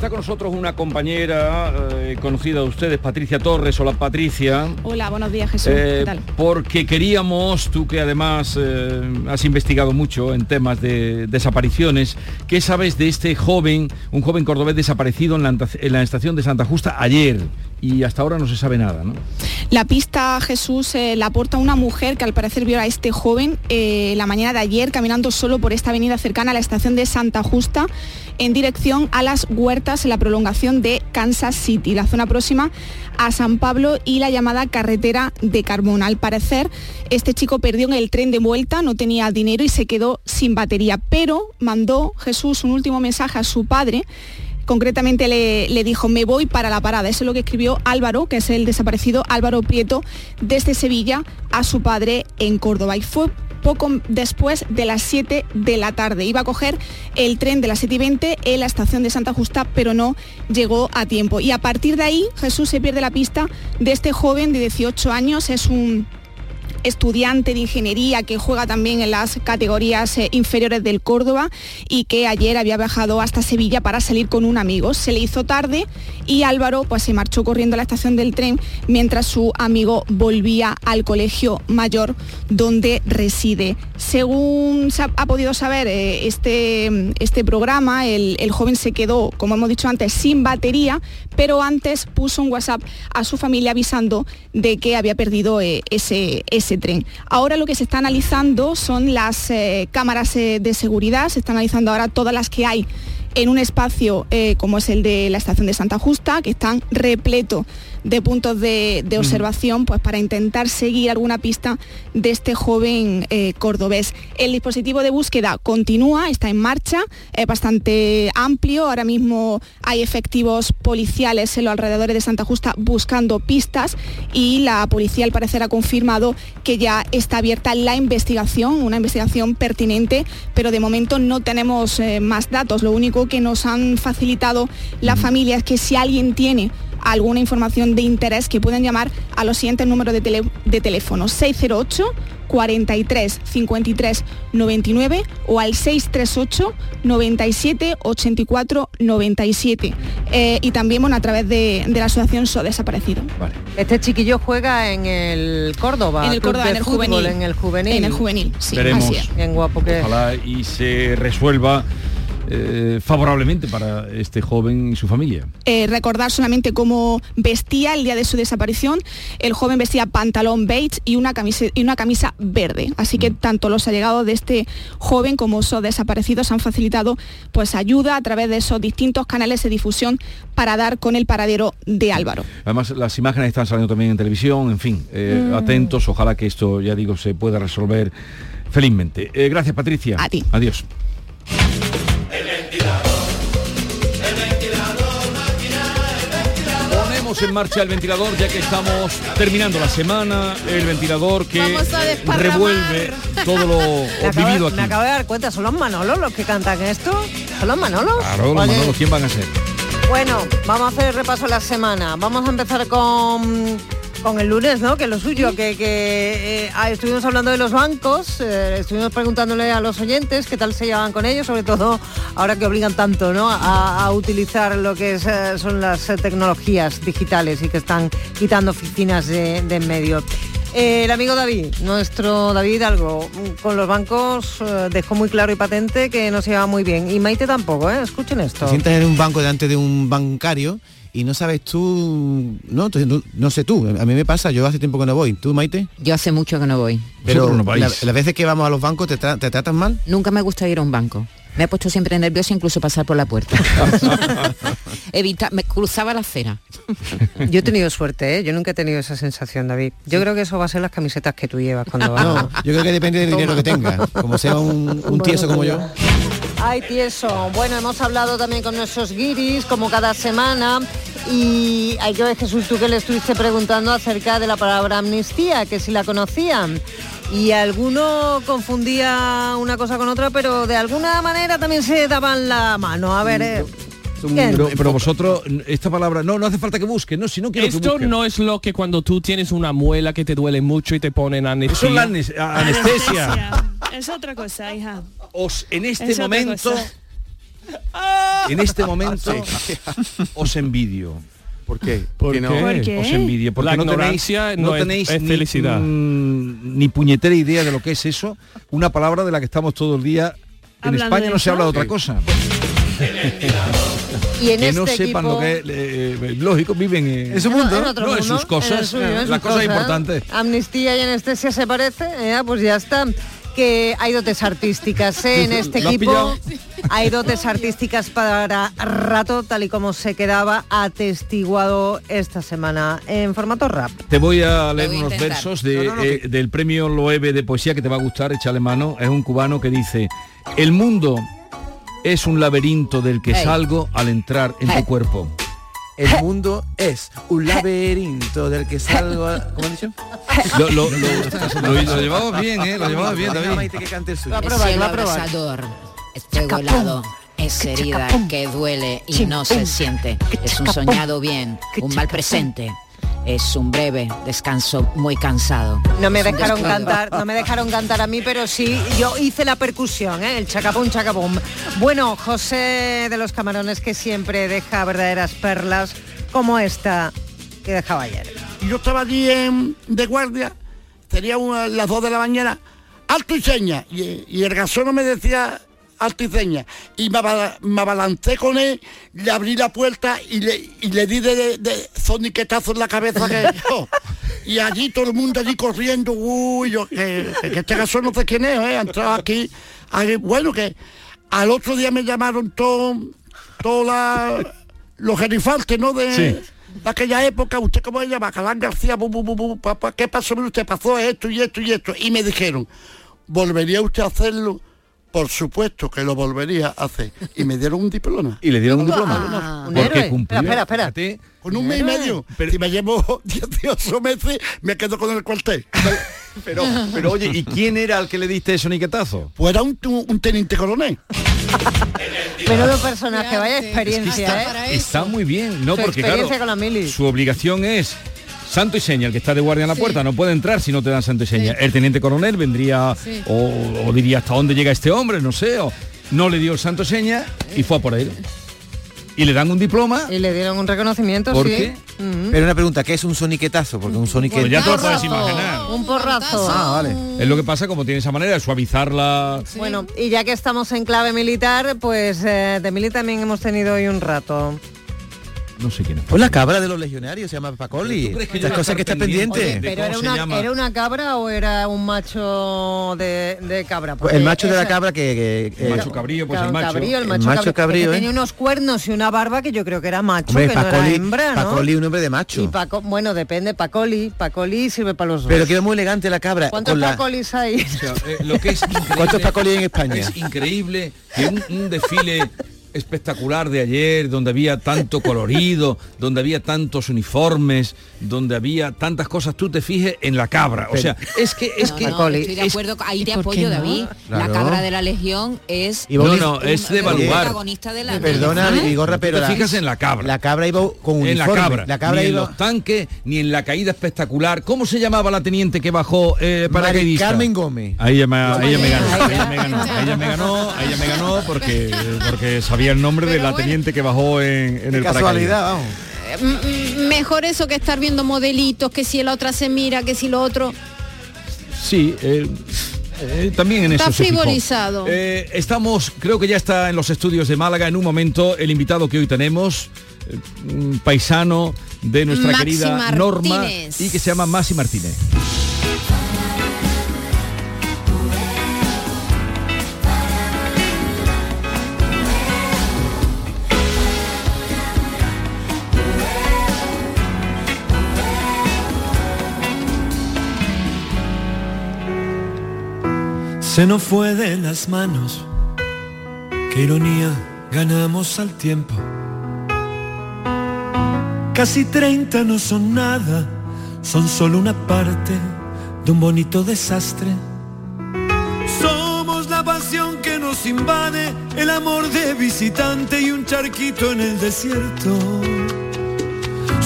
Está con nosotros una compañera eh, conocida de ustedes, Patricia Torres. Hola Patricia. Hola, buenos días Jesús. Eh, ¿Qué tal? Porque queríamos, tú que además eh, has investigado mucho en temas de desapariciones, ¿qué sabes de este joven, un joven cordobés desaparecido en la, en la estación de Santa Justa ayer? Y hasta ahora no se sabe nada, ¿no? La pista Jesús la aporta una mujer que al parecer vio a este joven la mañana de ayer caminando solo por esta avenida cercana a la estación de Santa Justa en dirección a las huertas en la prolongación de Kansas City, la zona próxima a San Pablo y la llamada carretera de Carmona. Al parecer, este chico perdió en el tren de vuelta, no tenía dinero y se quedó sin batería, pero mandó Jesús un último mensaje a su padre concretamente le, le, dijo, me voy para la parada. Eso es lo que escribió Álvaro, que es el desaparecido Álvaro Prieto, desde Sevilla a su padre en Córdoba. Y fue poco después de las 7 de la tarde. Iba a coger el tren de las 7 y 20 en la estación de Santa Justa, pero no llegó a tiempo. Y a partir de ahí, Jesús se pierde la pista de este joven de 18 años. Es un estudiante de ingeniería que juega también en las categorías eh, inferiores del Córdoba y que ayer había viajado hasta Sevilla para salir con un amigo. Se le hizo tarde y Álvaro pues se marchó corriendo a la estación del tren mientras su amigo volvía al colegio mayor donde reside. Según se ha, podido saber eh, este, este programa, el, el joven se quedó, como hemos dicho antes, sin batería, pero antes puso un WhatsApp a su familia avisando de que había perdido eh, ese Ahora lo que se está analizando son las eh, cámaras eh, de seguridad, se está analizando ahora todas las que hay en un espacio eh, como es el de la estación de Santa Justa, que están repleto de puntos de, de observación pues para intentar seguir alguna pista de este joven eh, cordobés. El dispositivo de búsqueda continúa, está en marcha, es bastante amplio. Ahora mismo hay efectivos policiales en los alrededores de Santa Justa buscando pistas y la policía al parecer ha confirmado que ya está abierta la investigación, una investigación pertinente, pero de momento no tenemos eh, más datos. Lo único que nos han facilitado la familia es que si alguien tiene alguna información de interés que pueden llamar a los siguientes números de, tele, de teléfono 608 43 53 99 o al 638 97 84 97 eh, y también bueno, a través de, de la asociación So Desaparecido. Vale. Este chiquillo juega en el Córdoba, en el Córdoba, en el fútbol, juvenil, en el juvenil, en el juvenil, sí, Veremos. así es. Bien guapo que Ojalá y se resuelva eh, favorablemente para este joven y su familia. Eh, recordar solamente cómo vestía el día de su desaparición. El joven vestía pantalón beige y una camisa, y una camisa verde. Así que tanto los allegados de este joven como sus desaparecidos han facilitado pues ayuda a través de esos distintos canales de difusión para dar con el paradero de Álvaro. Además, las imágenes están saliendo también en televisión, en fin, eh, Mm. atentos, ojalá que esto, ya digo, se pueda resolver felizmente. Eh, gracias, Patricia. A ti. Adiós. Ponemos en marcha el ventilador ya que estamos terminando la semana, el ventilador que revuelve todo lo me acabo, vivido me aquí. acabo de dar cuenta, ¿son los Manolos los que cantan esto? ¿Son los Manolos? Claro, los Oye, Manolos, ¿quién van a ser? Bueno, vamos a hacer el repaso de la semana. Vamos a empezar con, con el lunes, ¿no? Que es lo suyo, que, que, eh, ah, estuvimos hablando de los bancos, eh, estuvimos preguntándole a los oyentes qué tal se llevan con ellos, sobre todo ahora que obligan tanto, ¿no? A, a utilizar lo que es, eh, son las tecnologías digitales y que están quitando oficinas de, de en medio. Eh, el amigo David, nuestro David algo con los bancos eh, dejó muy claro y patente que no se lleva muy bien. Y Maite tampoco, ¿eh? Escuchen esto. Te sientas en un banco delante de un bancario y no sabes tú, no, no, sé tú, a mí me pasa, yo hace tiempo que no voy. ¿Tú, Maite? Yo hace mucho que no voy. Pero las veces que vamos a los bancos, ¿te, ¿te tratan mal? Nunca me gusta ir a un banco. Me he puesto siempre nerviosa incluso pasar por la puerta. Evita, me cruzaba la acera. Yo he tenido suerte, ¿eh? yo nunca he tenido esa sensación, David. Yo creo que eso va a ser las camisetas que tú llevas cuando vas. No, yo creo que depende del dinero que tengas. Como sea un, tieso como yo. Ay, tieso. Bueno, hemos hablado también con nuestros guiris, como cada semana, y hay que ver, Jesús, tú que le estuviste preguntando acerca de la palabra amnistía, que si la conocían y alguno confundía una cosa con otra, pero de alguna manera también se daban la mano. A ver, eh, pero, vosotros, esta palabra, no, no hace falta que busques, no, si no quiero Esto no es lo que cuando tú tienes una muela que te duele mucho y te ponen anestesia. Eso es la anestesia. Es otra cosa, hija. Os, en este momento, en este momento, os envidio ¿Por qué? Porque no? Os envidio. Porque la no tenéis, no, felicidad. ni puñetera idea de lo que es eso. Una palabra de la que estamos todo el día. En España no se habla de otra cosa. Y en que no este sepan lo que es eh, lógico, viven en, su mundo, no, en sus cosas, las cosas importantes. Amnistía y anestesia se parece, eh, pues ya está que hay dotes artísticas ¿eh? en este equipo. Hay dotes artísticas para rato, tal y como se quedaba atestiguado esta semana en formato rap. Te voy a leer unos versos eh, del premio Loewe de poesía que te va a gustar, échale mano. Es un cubano que dice, el mundo es un laberinto del que salgo al entrar en tu cuerpo. El mundo es un laberinto del que salgo a... ¿Cómo han dicho? Lo, lo, lo, llevamos bien, ¿eh? Lo llevamos bien, David. Va a probar, va a probar. Helado, es herida que duele y no se siente. Es un soñado bien, un mal presente es un breve descanso muy cansado. No me dejaron cantar, no me dejaron cantar a mí, pero sí, yo hice la percusión, ¿eh? el chacapum chacapum. Bueno, José de los Camarones que siempre deja verdaderas perlas como esta que dejaba ayer. Yo estaba allí de guardia, tenía las dos de la mañana, alto y seña, y, y el gasón me decía alticeña y me, abalancé con él, le abrí la puerta y le, y le di de, de, zoniquetazo en la cabeza que yo. Y allí todo el mundo allí corriendo, uy, yo, que, este caso no sé quién es, ¿eh? entrado aquí, bueno, que al otro día me llamaron todos todos los gerifaltes, ¿no? De, aquella época, usted cómo se llama, Calán García, papá, ¿qué pasó? Usted pasó esto y esto y esto. Y me dijeron, ¿volvería usted a hacerlo? Por supuesto que lo volvería a hacer. Y me dieron un diploma. ¿Y le dieron un diploma? Ah, Porque cumplió. Espera, espera, espera. Con un mes y medio. Pero, si me llevo 18 meses, me quedo con el cuartel. pero, pero oye, ¿y quién era el que le diste eso niquetazo? Pues era un, un teniente coronel. Menudo personaje, vaya experiencia, está, ¿eh? está, muy bien, ¿no? Porque claro, su obligación es santo y seña, el que está de guardia en la puerta, no puede entrar si no te dan santo y seña. El teniente coronel vendría o, diría hasta dónde llega este hombre, no sé, o no le dio el santo y seña y fue a por él. Y le dan un diploma. Y le dieron un reconocimiento, ¿Por sí. Qué? Pero una pregunta, ¿qué es un soniquetazo? Porque un soniquetazo... Pues ya te lo puedes imaginar. Un porrazo. Ah, vale. Es lo que pasa como tiene esa manera de suavizar la... Bueno, y ya que estamos en clave militar, pues eh, de militar también hemos tenido hoy un rato no sé quién es. Pues la cabra de los legionarios se llama Pacoli. Las cosas que está pendiente. pero era una, era una, cabra o era un macho de, cabra? Pues el macho de la cabra que, el macho cabrío, pues el macho. Cabrío, el macho, cabrío, tenía unos cuernos y una barba que yo creo que era macho, que no era hembra, ¿no? Pacoli, un hombre de macho. Y Paco, bueno, depende, Pacoli, Pacoli sirve para los dos. Pero quedó muy elegante la cabra. ¿Cuántos Pacolis hay? Eh, lo que es ¿Cuántos Pacolis en España? Es increíble que un desfile espectacular de ayer, donde había tanto colorido, donde había tantos uniformes, donde había tantas cosas, tú te fijes en la cabra. O sea, es que es que estoy de acuerdo, ahí te apoyo David. La cabra de la Legión es no, no, es de evaluar. protagonista de la Perdona, Vigorra, pero te fijas en la cabra. La cabra iba con uniforme. En la cabra. La cabra ni iba... en los tanques, ni en la caída espectacular. ¿Cómo se llamaba la teniente que bajó eh, para Carmen Gómez. Ahí ella me, ella me ganó, ella me ganó, ella me ganó, ella me ganó porque porque sabía el nombre de la teniente que bajó en, en el casualidad, vamos. mejor eso que estar viendo modelitos, que si la otra se mira, que si lo otro. Sí, eh, eh, también en Está eso. fijó. frivolizado. Eh, estamos, creo que ya está en los estudios de Málaga en un momento el invitado que hoy tenemos, eh, un paisano de nuestra Maxi querida Norma y que se llama Masi Martínez. Se nos fue de las manos, qué ironía, ganamos al tiempo. Casi 30 no son nada, son solo una parte de un bonito desastre. Somos la pasión que nos invade, el amor de visitante y un charquito en el desierto.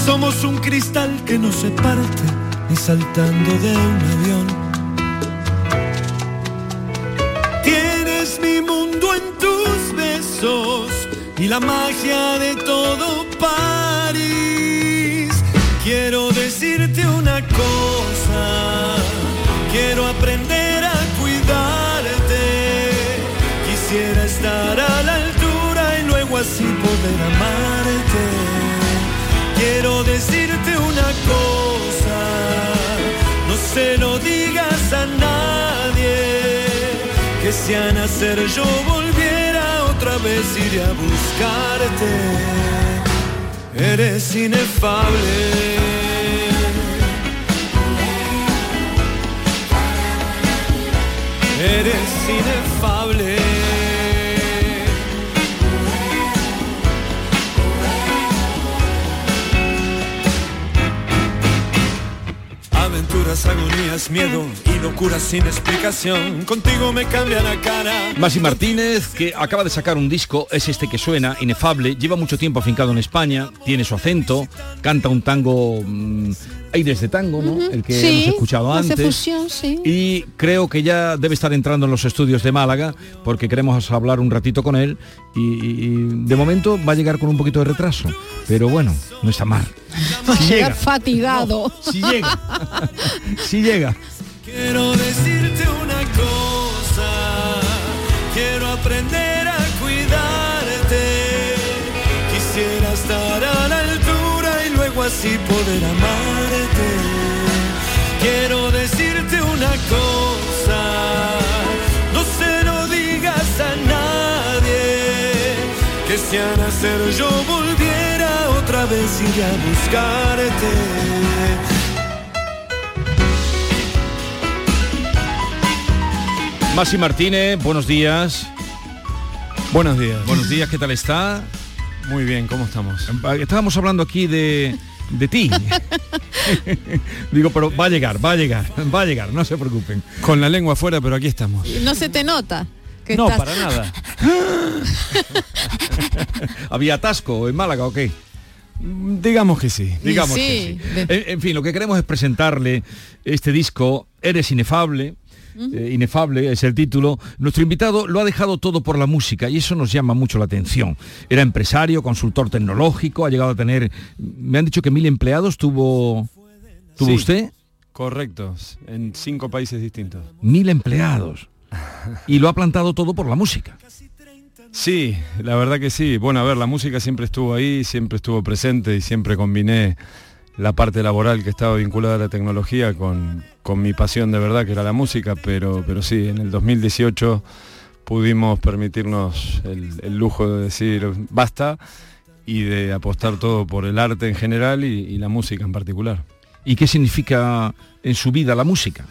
Somos un cristal que no se parte ni saltando de un avión. En tus besos y la magia de todo París. Quiero decirte una cosa, quiero aprender a cuidarte. Quisiera estar a la altura y luego así poder amarte. Quiero decirte una cosa, no se lo digas a nadie que si a nacer yo volviera vez iré a buscarte. Eres inefable. Eres inefable. Aventuras, agonías, miedo y locuras sin explicación. Contigo me cambia la cara. Masi Martínez, que acaba de sacar un disco, es este que suena, inefable, lleva mucho tiempo afincado en España, tiene su acento, canta un tango, mm, aires de tango, ¿no? El que Sí, hemos escuchado antes. fusión, sí. Y creo que ya debe estar entrando en los estudios de Málaga, porque queremos hablar un ratito con él. Y, y- y de momento va a llegar con un poquito de retraso. Pero bueno, no está mal. Va a Si llegar llega, fatigado. si llega. si llega. Quiero decirte una cosa, quiero aprender a cuidarte. Quisiera estar a la altura y luego así poder amarte. Quiero decirte una cosa, no se lo digas a nadie. Que si a nacer yo volviera otra vez iré a buscarte. Masi Martínez, buenos días. Buenos días. Buenos días, ¿qué tal está? Muy bien, ¿cómo estamos? Estábamos hablando aquí de, de ti. Digo, pero va a llegar, va a llegar, va a llegar, no se preocupen. Con la lengua afuera, pero aquí estamos. No se te nota. Que No, estás- para nada. ¿Había atasco en Málaga o qué? Digamos que sí. Digamos sí, que sí. de- En, en fin, lo que queremos es presentarle este disco, Eres Inefable. Eh, Inefable es el título. Nuestro invitado lo ha dejado todo por la música y eso nos llama mucho la atención. Era empresario, consultor tecnológico, ha llegado a tener, me han dicho que mil empleados tuvo, tuvo Sí. usted, Correcto, en cinco países distintos. mil empleados. Y lo ha plantado todo por la música. Sí, la verdad que sí. Bueno, a ver, la música siempre estuvo ahí, siempre estuvo presente y siempre combiné la parte laboral que estaba vinculada a la tecnología con, con mi pasión de verdad, que era la música, pero, pero sí, en el 2018 pudimos permitirnos el, el lujo de decir basta y de apostar todo por el arte en general y, y la música en particular. ¿Y qué significa en su vida la música?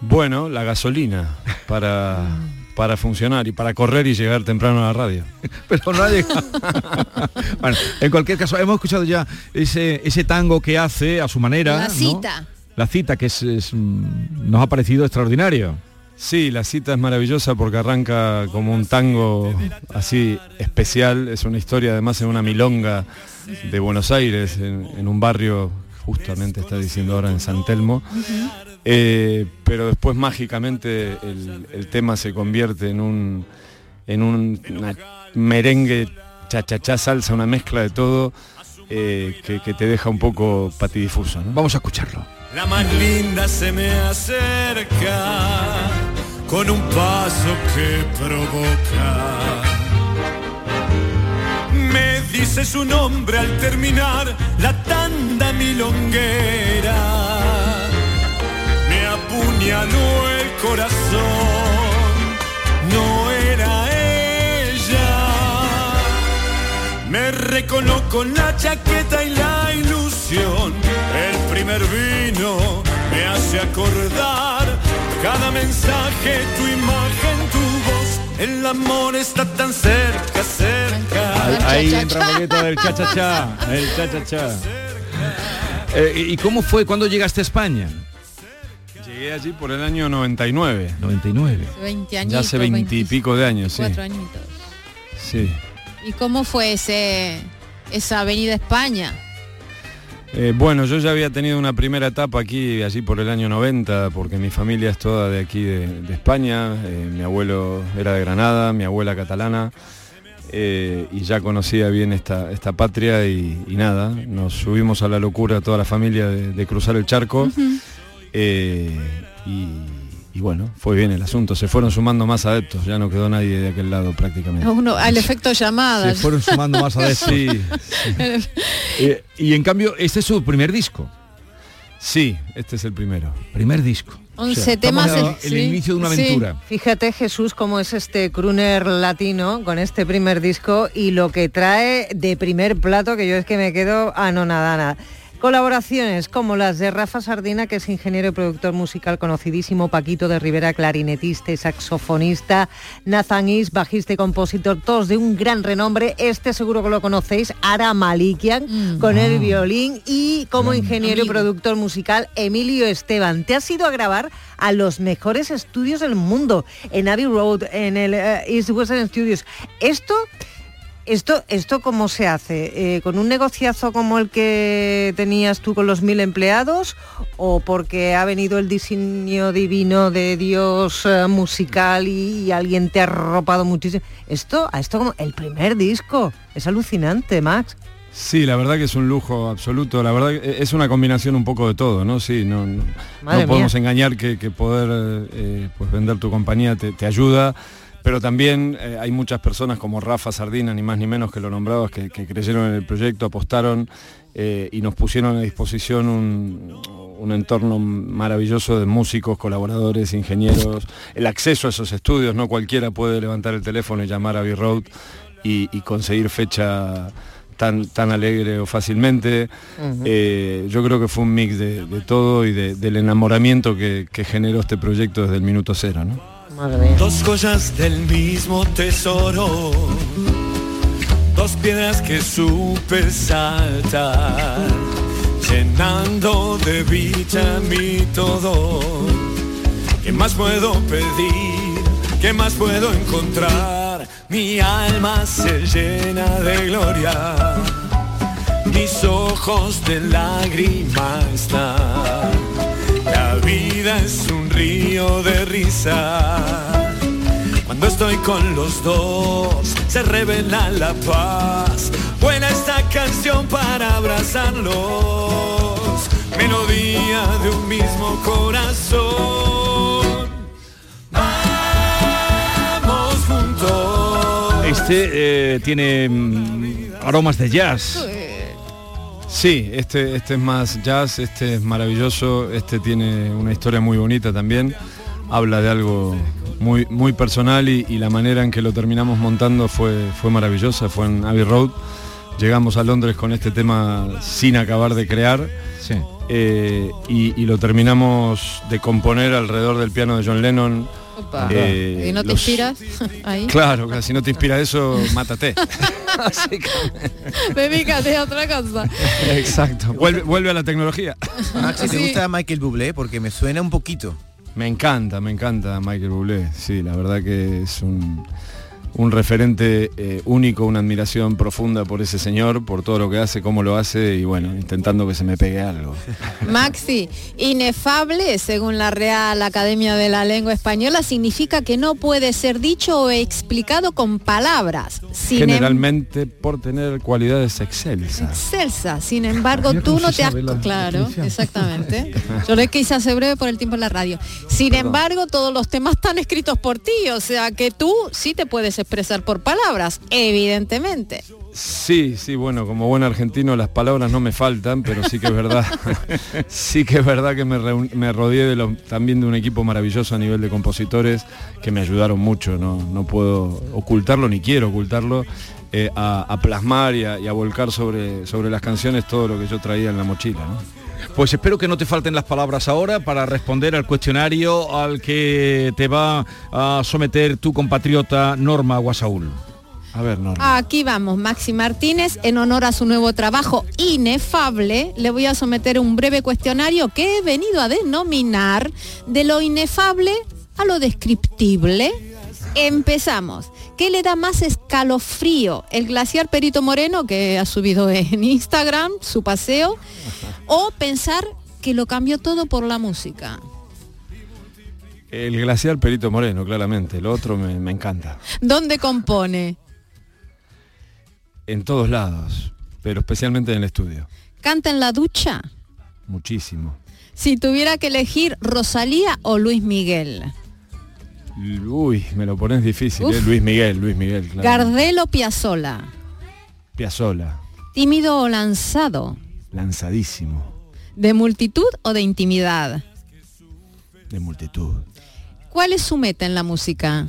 Bueno, la gasolina para, para funcionar y para correr y llegar temprano a la radio. Pero no ha llegado. bueno, en cualquier caso, hemos escuchado ya ese, ese tango que hace a su manera. La ¿no? cita. La cita que es, es, mm, nos ha parecido extraordinario. Sí, la cita es maravillosa porque arranca como un tango así especial. Es una historia además en una milonga de Buenos Aires, en, en un barrio, justamente está diciendo ahora en San Telmo. Eh, pero después mágicamente el, el tema se convierte en un, en un una merengue cha-cha-cha, salsa, una mezcla de todo eh, que, te deja un poco patidifuso. Vamos a escucharlo. La más linda se me acerca con un paso que provoca. Me dice su nombre al terminar la tanda milonguera. Me el corazón, no era ella. Me recoloco la chaqueta y la ilusión. El primer vino me hace acordar cada mensaje, tu imagen, tu voz. El amor está tan cerca, cerca. Ahí, entra un poquito del cha-cha-cha, el cha-cha-cha. Eh, ¿Y cómo fue? cuando llegaste a España? Llegué allí por el año 99. 99. 20 años. Ya hace 20 y pico de años, sí. Cuatro añitos. Sí. ¿Y cómo fue ese, esa avenida España? Eh, bueno, yo ya había tenido una primera etapa aquí, allí por el año 90, porque mi familia es toda de aquí de, España, eh, mi abuelo era de Granada, mi abuela catalana, eh, y ya conocía bien esta, esta patria y, nada, nos subimos a la locura toda la familia de, cruzar el charco. Y y bueno, fue bien el asunto. Se fueron sumando más adeptos, ya no quedó nadie de aquel lado prácticamente. Uno, al efecto llamada. Se fueron sumando más adeptos. sí. Eh, y en cambio, este es su primer disco. Sí, este es el primero. Primer disco. 11 temas el, inicio de una aventura. Fíjate Jesús cómo es este crooner latino con este primer disco y lo que trae de primer plato que yo es que me quedo anonadana. Colaboraciones como las de Rafa Sardina, que es ingeniero y productor musical conocidísimo, Paquito de Rivera, clarinetista y saxofonista, Nathan Is, bajista y compositor, todos de un gran renombre. Este seguro que lo conocéis, Ara Malikian, mm. con el violín y como ingeniero y productor musical, Emilio Esteban. Te has ido a grabar a los mejores estudios del mundo, en Abbey Road, en el eh, East Western Studios. Esto ¿Esto, esto cómo se hace? Eh, ¿Con un negociazo como el que tenías tú con los mil empleados? ¿O porque ha venido el diseño divino de Dios eh, musical y, alguien te ha arropado muchísimo? Esto, a esto como el primer disco. Es alucinante, Max. Sí, la verdad que es un lujo absoluto. La verdad que es una combinación un poco de todo, ¿no? Sí, no, no, podemos engañar que, poder eh, pues vender tu compañía te, te ayuda pero también eh, hay muchas personas como Rafa Sardina, ni más ni menos que lo nombrabas, que, creyeron en el proyecto, apostaron eh, y nos pusieron a disposición un, entorno maravilloso de músicos, colaboradores, ingenieros, el acceso a esos estudios, no cualquiera puede levantar el teléfono y llamar a B-Road y, conseguir fecha tan, tan alegre o fácilmente. Eh, yo creo que fue un mix de, todo y del enamoramiento que, que generó este proyecto desde el minuto cero. ¿no? Dos joyas del mismo tesoro, dos piedras que supe saltar, llenando de vida mi todo. ¿Qué más puedo pedir? ¿Qué más puedo encontrar? Mi alma se llena de gloria, mis ojos de lágrimas están vida es un río de risa. Cuando estoy con los dos, se revela la paz. Buena esta canción para abrazarlos. Melodía de un mismo corazón. Vamos juntos. Este eh, tiene mm, aromas de jazz. Sí, este, este es más jazz, este es maravilloso, este tiene una historia muy bonita también, habla de algo muy, muy personal y, la manera en que lo terminamos montando fue, fue maravillosa, fue en Abbey Road. Llegamos a Londres con este tema sin acabar de crear eh, y, lo terminamos de componer alrededor del piano de John Lennon eh, ¿Y no te inspiras ahí? Claro, si no te inspira eso, mátate. Dedícate a otra cosa. Exacto. Vuelve, a la tecnología. Maxi, ¿te gusta Michael Bublé? Porque me suena un poquito. Me encanta, me encanta Michael Bublé. Sí, la verdad que es un un referente eh, único, una admiración profunda por ese señor, por todo lo que hace, cómo lo hace y bueno, intentando que se me pegue algo. Maxi, inefable, según la Real Academia de la Lengua Española, significa que no puede ser dicho o explicado con palabras. Em- Generalmente por tener cualidades excelsas. Excelsa, sin embargo, tú no te has... Claro, exactamente. Yo le quise hacer breve por el tiempo en la radio. Sin embargo, todos los temas están escritos por ti, o sea que tú sí te puedes expresar por palabras, evidentemente. Sí, sí, bueno, como buen argentino las palabras no me faltan, pero sí que es verdad, sí que es verdad que me, me rodeé de también de un equipo maravilloso a nivel de compositores que me ayudaron mucho, no, no puedo ocultarlo ni quiero ocultarlo, eh, a, plasmar y a, volcar sobre, sobre las canciones todo lo que yo traía en la mochila. Pues espero que no te falten las palabras ahora para responder al cuestionario al que te va a someter tu compatriota Norma Guasaúl. A ver, Norma. Aquí vamos, Maxi Martínez, en honor a su nuevo trabajo inefable, le voy a someter un breve cuestionario que he venido a denominar de lo inefable a lo descriptible. Empezamos. ¿Qué le da más escalofrío? ¿El glaciar Perito Moreno, que ha subido en Instagram su paseo? ¿O pensar que lo cambió todo por la música? El glaciar Perito Moreno, claramente. El otro me, me encanta. ¿Dónde compone? En todos lados, pero especialmente en el estudio. ¿Canta en la ducha? Muchísimo. Si tuviera que elegir Rosalía o Luis Miguel. Uy, me lo pones difícil, ¿eh? Luis Miguel, Luis Miguel. Claro. Gardel o Piazzola. Piazzola. Tímido o lanzado. Lanzadísimo. ¿De multitud o de intimidad? De multitud. ¿Cuál es su meta en la música?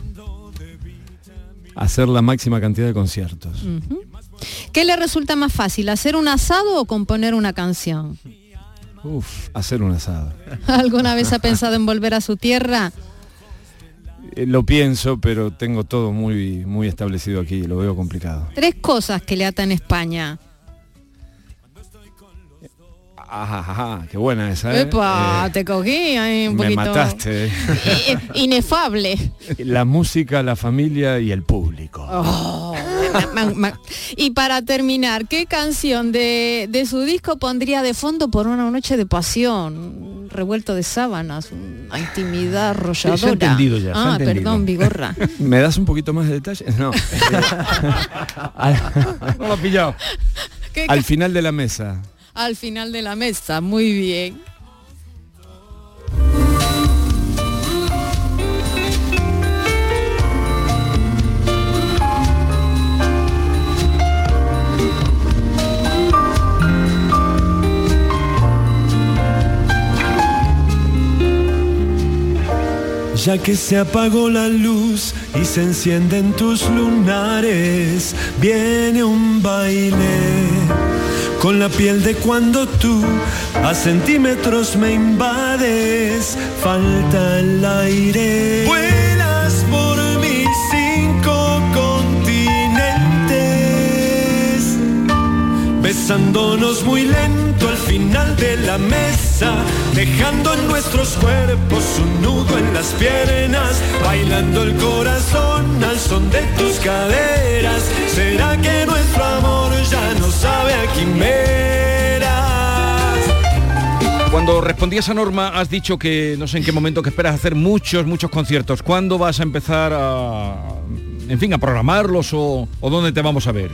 Hacer la máxima cantidad de conciertos. ¿Qué le resulta más fácil, hacer un asado o componer una canción? Uf, hacer un asado. ¿Alguna vez ha pensado en volver a su tierra? Eh, lo pienso, pero tengo todo muy, muy establecido aquí, lo veo complicado. Tres cosas que le atan España. Ajá, qué buena esa. ¿eh? Epa, te cogí ahí un me poquito. mataste. Inefable. La música, la familia y el público. Oh, y para terminar, ¿qué canción de, de su disco pondría de fondo por una noche de pasión? Un revuelto de sábanas, una intimidad arrolladora. Se ha entendido ya, se ha ah, entendido. perdón, Vigorra. ¿Me das un poquito más de detalles? No. No lo pillado. ¿Qué Al final de la mesa. Al final de la mesa, muy bien. Ya que se apagó la luz y se encienden tus lunares, viene un baile con la piel de cuando tú a centímetros me invades, falta el aire. Vuelas por mis cinco continentes, besándonos muy lento final de la mesa, dejando en nuestros cuerpos un nudo en las piernas, bailando el corazón al son de tus caderas. ¿Será que nuestro amor ya no sabe a quimeras? Cuando respondías a Norma has dicho que no sé en qué momento que esperas hacer muchos, muchos conciertos. ¿Cuándo vas a empezar a, en fin, a programarlos o dónde te vamos a ver?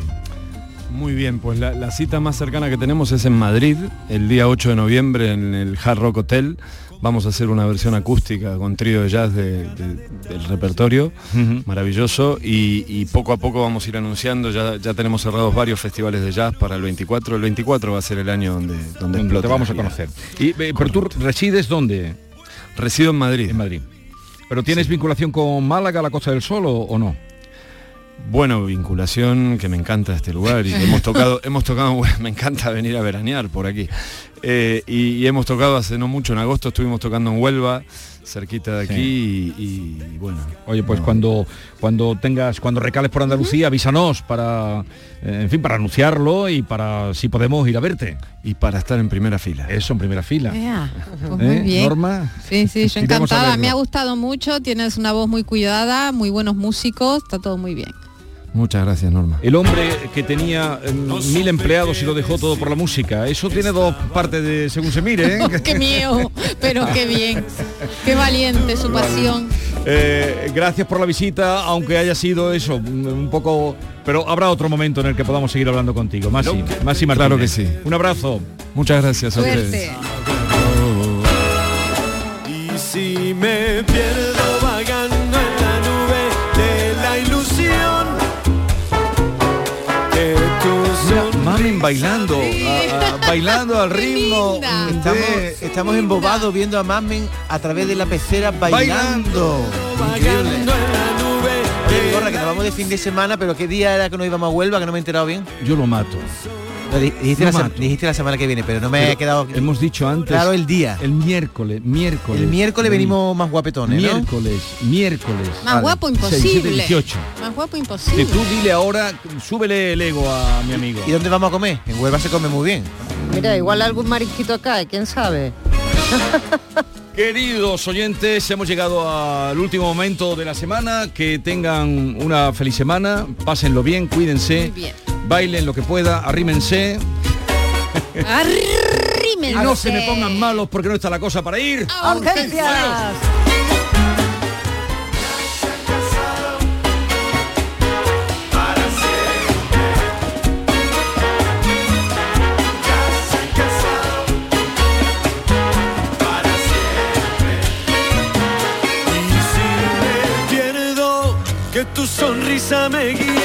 Muy bien, pues la, la cita más cercana que tenemos es en Madrid, el día 8 de noviembre en el Hard Rock Hotel. Vamos a hacer una versión acústica con trío de jazz de- de- del repertorio, maravilloso, y, y poco a poco vamos a ir anunciando, ya, ya tenemos cerrados varios festivales de jazz para el 24, el 24 va a ser el año donde, donde, te vamos a conocer. Y, eh, pero tú resides dónde? Resido en Madrid. En Madrid. ¿Pero tienes vinculación con Málaga, la Costa del Sol o, o no? Bueno, vinculación, que me encanta este lugar y hemos tocado, hemos tocado, me encanta venir a veranear por aquí. Eh, y, hemos tocado hace no mucho, en agosto estuvimos tocando en Huelva, cerquita de aquí y, bueno. Oye, pues cuando cuando tengas, cuando recales por Andalucía, avísanos para, eh, en fin, para anunciarlo y para si podemos ir a verte. Y para estar en primera fila. Eso, en primera fila. Pues muy bien. Norma. Sí, sí, yo encantada. Me ha gustado mucho, tienes una voz muy cuidada, muy buenos músicos, está todo muy bien. Muchas gracias, Norma. El hombre que tenía eh, mil empleados y lo dejó todo por la música. Eso tiene dos partes de según se mire. ¿eh? qué miedo, pero qué bien. Qué valiente su pasión. Eh, gracias por la visita, aunque haya sido eso, un poco... Pero habrá otro momento en el que podamos seguir hablando contigo. Más y Martínez. Claro que sí. Un abrazo. Muchas gracias a ustedes. Y si me Mamen bailando, bailando al ritmo. Estamos, estamos embobados viendo a Mamen a través de la pecera bailando. Increíble. Oye, Gorra, que nos vamos de fin de semana, pero ¿qué día era que nos íbamos a Huelva? Que no me he enterado bien. Yo lo mato dijiste, la semana que viene, pero no me he quedado... Hemos dicho antes... Claro, el día. El miércoles, miércoles. El miércoles venimos más guapetones, Miércoles, miércoles. Más guapo imposible. Más guapo imposible. tú dile ahora, súbele el ego a mi amigo. ¿Y dónde vamos a comer? En Huelva se come muy bien. Mira, igual algún marisquito acá, quién sabe. Queridos oyentes, hemos llegado al último momento de la semana. Que tengan una feliz semana, pásenlo bien, cuídense. Muy bien bailen lo que pueda, arrímense. Arrímense. no se me pongan malos porque no está la cosa para ir. A urgencias. que tu sonrisa me guía